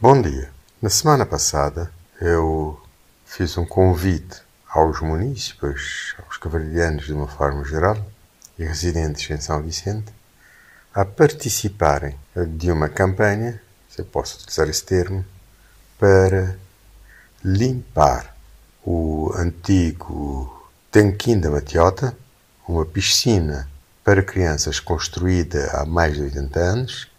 Bom dia. Na semana passada eu fiz um convite aos munícipes, aos cavalheiros de uma forma geral e residentes em São Vicente a participarem de uma campanha, se eu posso utilizar esse termo, para limpar o antigo Tanquim da Matiota, uma piscina para crianças construída há mais de 80 anos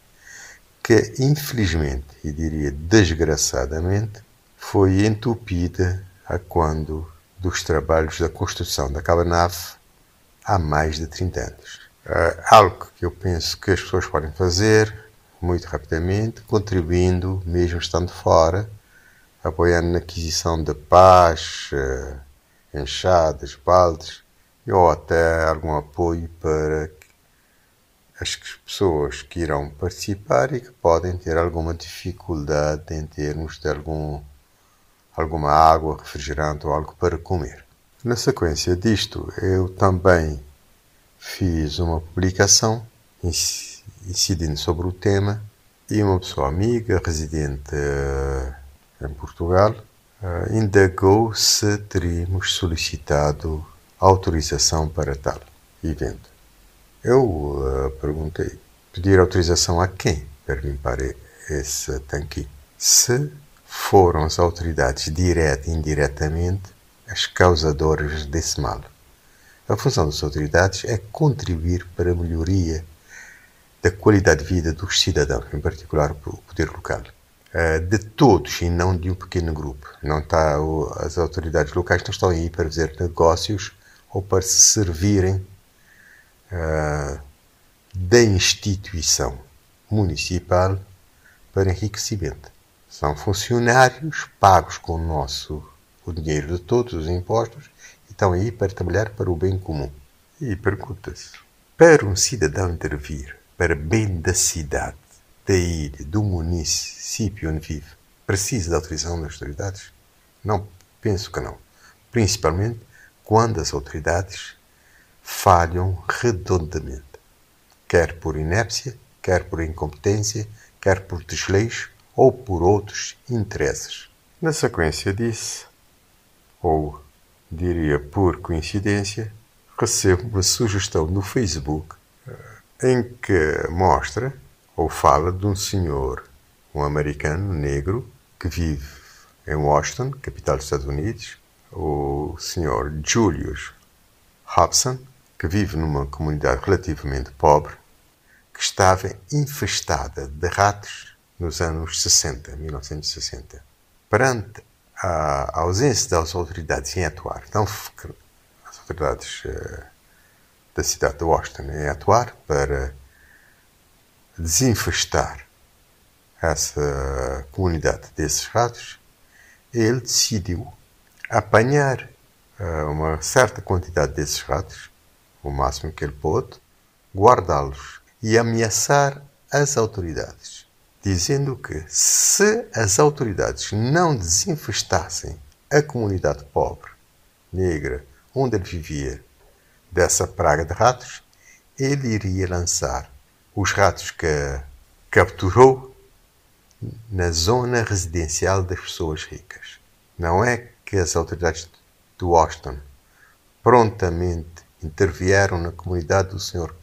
que infelizmente, e diria desgraçadamente, foi entupida a quando dos trabalhos da construção daquela nave há mais de 30 anos. É algo que eu penso que as pessoas podem fazer muito rapidamente, contribuindo, mesmo estando fora, apoiando na aquisição de pás, eh, enxadas, baldes, ou até algum apoio para as pessoas que irão participar e que podem ter alguma dificuldade em termos de algum, alguma água, refrigerante ou algo para comer. Na sequência disto, eu também fiz uma publicação incidindo sobre o tema e uma pessoa amiga, residente uh, em Portugal, uh, indagou se teríamos solicitado autorização para tal evento. Eu uh, perguntei, pedir autorização a quem para limpar esse tanque? Se foram as autoridades, direta e indiretamente, as causadoras desse mal. A função das autoridades é contribuir para a melhoria da qualidade de vida dos cidadãos, em particular o poder local. Uh, de todos e não de um pequeno grupo. Não está, as autoridades locais não estão aí para fazer negócios ou para se servirem uh, da instituição municipal para enriquecimento. São funcionários pagos com o nosso o dinheiro de todos os impostos e estão aí para trabalhar para o bem comum. E pergunta-se: para um cidadão intervir para bem da cidade, da ilha, do município onde vive, precisa da autorização das autoridades? Não, penso que não. Principalmente quando as autoridades falham redondamente, quer por inépcia, quer por incompetência, quer por desleixo ou por outros interesses. Na sequência disso, ou diria por coincidência, recebo uma sugestão no Facebook eh, em que mostra ou fala de um senhor, um americano negro, que vive em Washington, capital dos Estados Unidos, o senhor Julius Hobson, que vive numa comunidade relativamente pobre, que estava infestada de ratos nos anos 60, 1960. Perante a ausência das autoridades em atuar, então as autoridades uh, da cidade de Washington em atuar para desinfestar essa comunidade desses ratos, ele decidiu apanhar uh, uma certa quantidade desses ratos o máximo que ele pôde, guardá-los e ameaçar as autoridades, dizendo que se as autoridades não desinfestassem a comunidade pobre, negra, onde ele vivia, dessa praga de ratos, ele iria lançar os ratos que capturou na zona residencial das pessoas ricas. Não é que as autoridades de Washington prontamente intervieram na comunidade do Sr.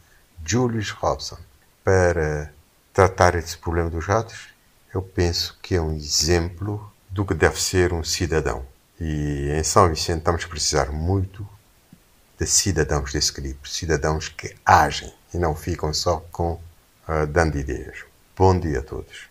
Julius Robson para tratar esse problema dos ratos, eu penso que é um exemplo do que deve ser um cidadão. E em São Vicente estamos a precisar muito de cidadãos desse calibre, cidadãos que agem e não ficam só com uh, dando ideias. Bom dia a todos.